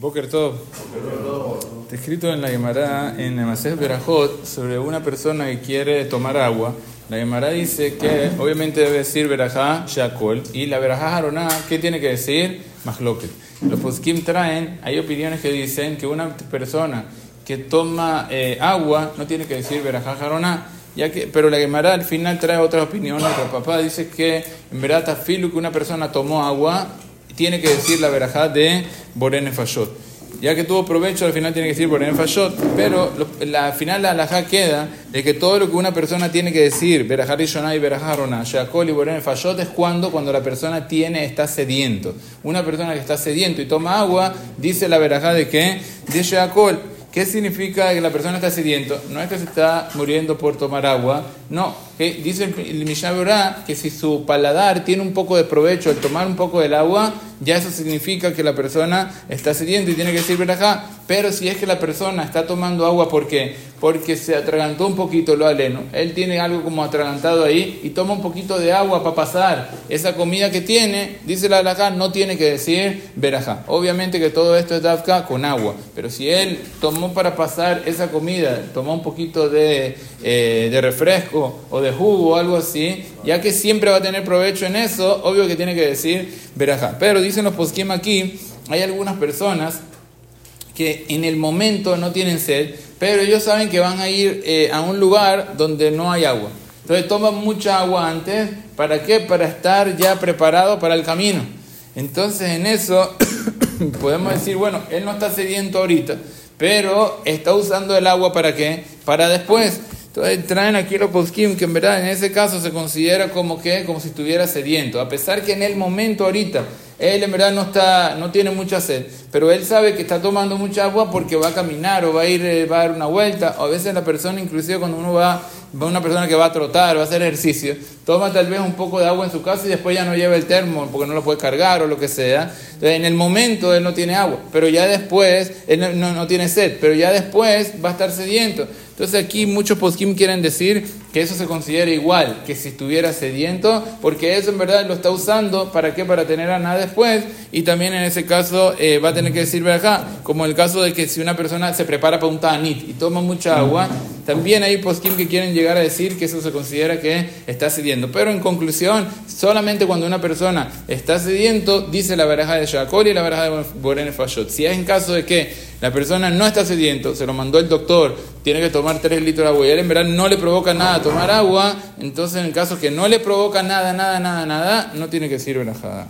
Boker Tov. Está escrito en la Gemara, en Masej Berajot, sobre una persona que quiere tomar agua. La Gemara dice que obviamente debe decir Berajá Shakol y la Berajá Haroná, ¿qué tiene que decir? Mahloket. Los poskim traen, hay opiniones que dicen que una persona que toma eh, agua no tiene que decir Berajá Haroná. Ya que, pero la Gemara al final trae otra opinión. El papá dice que en verdad filo que una persona tomó agua tiene que decir la verajá de Borene Fashot. Ya que tuvo provecho, al final tiene que decir Borene Fashot, pero al final la alajá queda de que todo lo que una persona tiene que decir, verajá Rishonah y verajá Roná, Shakol y Borene Fashot, es cuando, cuando la persona tiene, está sediento. Una persona que está sediento y toma agua, dice la verajá de que, de Shakol. ¿Qué significa que la persona está sediento? No es que se está muriendo por tomar agua, no. Dice el Mishnah que si su paladar tiene un poco de provecho al tomar un poco del agua, ya eso significa que la persona está sediento y tiene que decir acá. Pero si es que la persona está tomando agua, ¿por qué? Porque se atragantó un poquito lo aleno. Él tiene algo como atragantado ahí y toma un poquito de agua para pasar esa comida que tiene, dice la alajá, no tiene que decir verajá. Obviamente que todo esto es dafka con agua, pero si él tomó para pasar esa comida, tomó un poquito de, eh, de refresco o de jugo o algo así, ya que siempre va a tener provecho en eso, obvio que tiene que decir verajá. Pero dicen los posquim aquí, hay algunas personas que en el momento no tienen sed, pero ellos saben que van a ir eh, a un lugar donde no hay agua. Entonces toman mucha agua antes, ¿para qué? Para estar ya preparado para el camino. Entonces en eso podemos decir, bueno, él no está sediento ahorita, pero está usando el agua para qué? Para después. Traen aquí los poskim que en verdad en ese caso se considera como que como si estuviera sediento, a pesar que en el momento ahorita él en verdad no está no tiene mucha sed, pero él sabe que está tomando mucha agua porque va a caminar o va a ir eh, va a dar una vuelta, o a veces la persona inclusive cuando uno va va una persona que va a trotar, va a hacer ejercicio, toma tal vez un poco de agua en su casa y después ya no lleva el termo porque no lo puede cargar o lo que sea. Entonces, en el momento él no tiene agua, pero ya después, él no, no tiene sed, pero ya después va a estar sediento. Entonces aquí muchos poskim quieren decir que eso se considera igual que si estuviera sediento, porque eso en verdad lo está usando para qué, para tener a nada después, y también en ese caso eh, va a tener que decir acá, como el caso de que si una persona se prepara para un tanit y toma mucha agua, también hay poskim que quieren llegar a decir que eso se considera que está sediento. Pero en conclusión, solamente cuando una persona está sediento, dice la baraja de Shakol y la baraja de Borene Fashot. Si es en caso de que la persona no está sediento, se lo mandó el doctor, tiene que tomar 3 litros de agua y él en verdad no le provoca nada tomar agua, entonces en el caso que no le provoca nada, nada, nada, nada, no tiene que decir verajada.